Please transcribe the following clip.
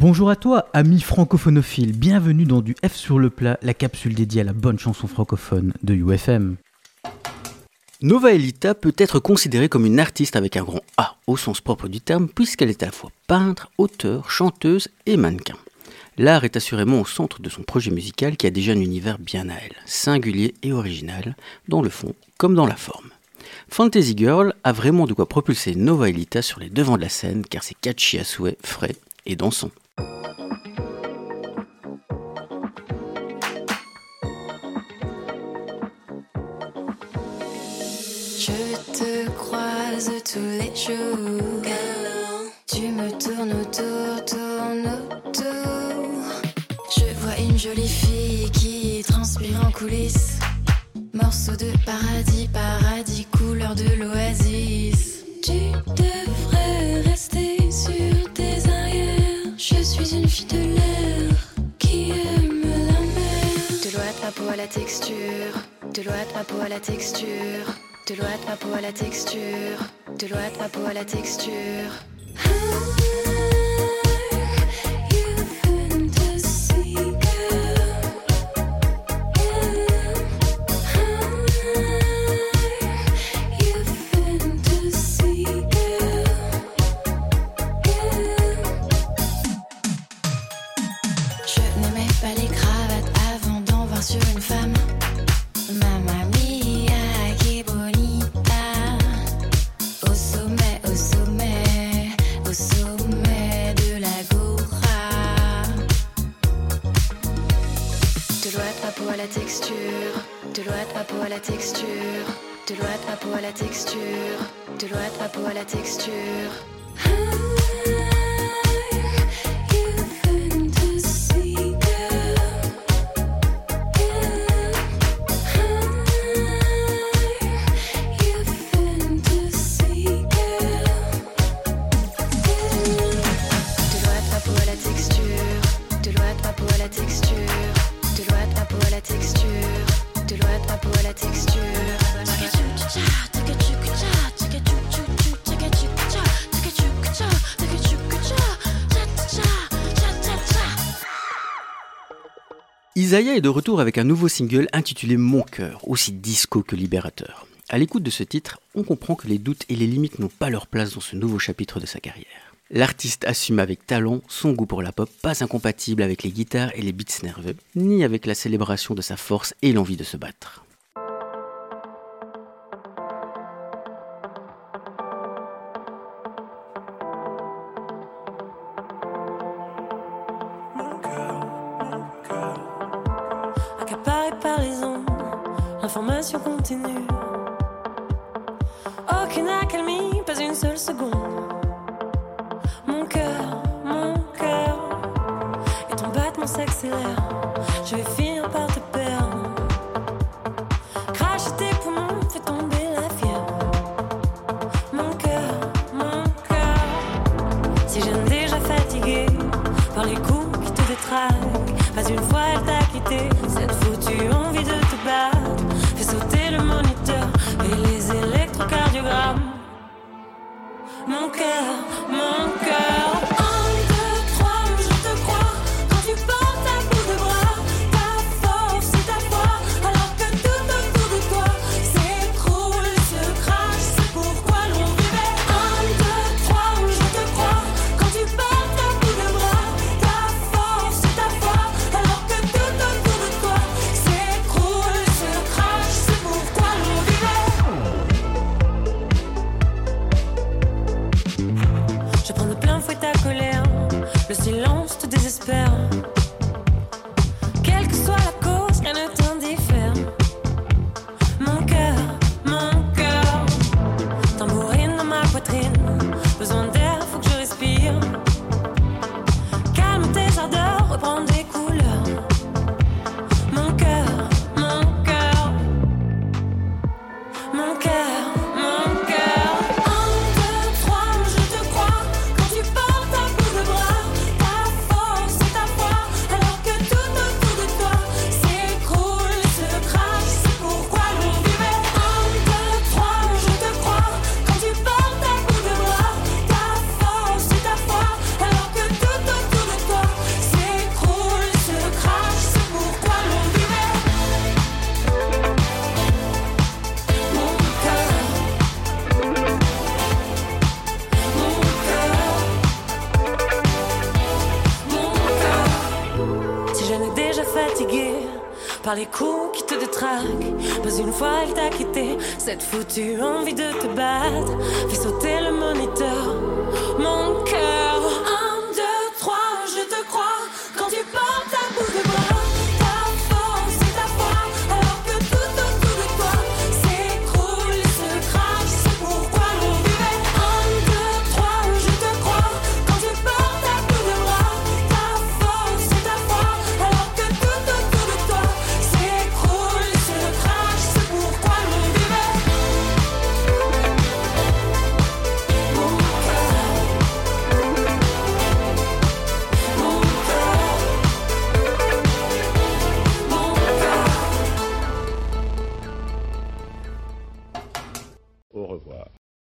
Bonjour à toi, ami francophonophile, bienvenue dans du F sur le plat, la capsule dédiée à la bonne chanson francophone de UFM. Nova Elita peut être considérée comme une artiste avec un grand A au sens propre du terme, puisqu'elle est à la fois peintre, auteur, chanteuse et mannequin. L'art est assurément au centre de son projet musical qui a déjà un univers bien à elle, singulier et original, dans le fond comme dans la forme. Fantasy Girl a vraiment de quoi propulser Nova Elita sur les devants de la scène car c'est catchy à souhait, frais et dansant. Je te croise tous les jours. Tu me tournes autour, tourne autour. Je vois une jolie fille qui transpire en coulisses. Morceau de paradis, paradis, couleur de l'oasis. Tu devrais rester sur tes arrières. Je suis une fille de l'air qui aime la mer. De l'eau de ma peau à la texture. De l'eau de ma peau à la texture. De l'eau ma peau à la texture. De l'eau ma peau à la texture. De de ma peau à la texture, de de ma peau à la texture, de de ma peau à la texture. Isaiah est de retour avec un nouveau single intitulé Mon cœur, aussi disco que libérateur. À l'écoute de ce titre, on comprend que les doutes et les limites n'ont pas leur place dans ce nouveau chapitre de sa carrière. L'artiste assume avec talent son goût pour la pop, pas incompatible avec les guitares et les beats nerveux, ni avec la célébration de sa force et l'envie de se battre. Ondes, l'information continue. Aucune accalmie, pas une seule seconde. Mon cœur, mon cœur, et ton battement s'accélère. Je vais finir par te le silence te par les coups qui te détraquent. Pas une fois elle t'a quitté, cette foutue envie de te battre. Fais sauter le moniteur, mon cœur.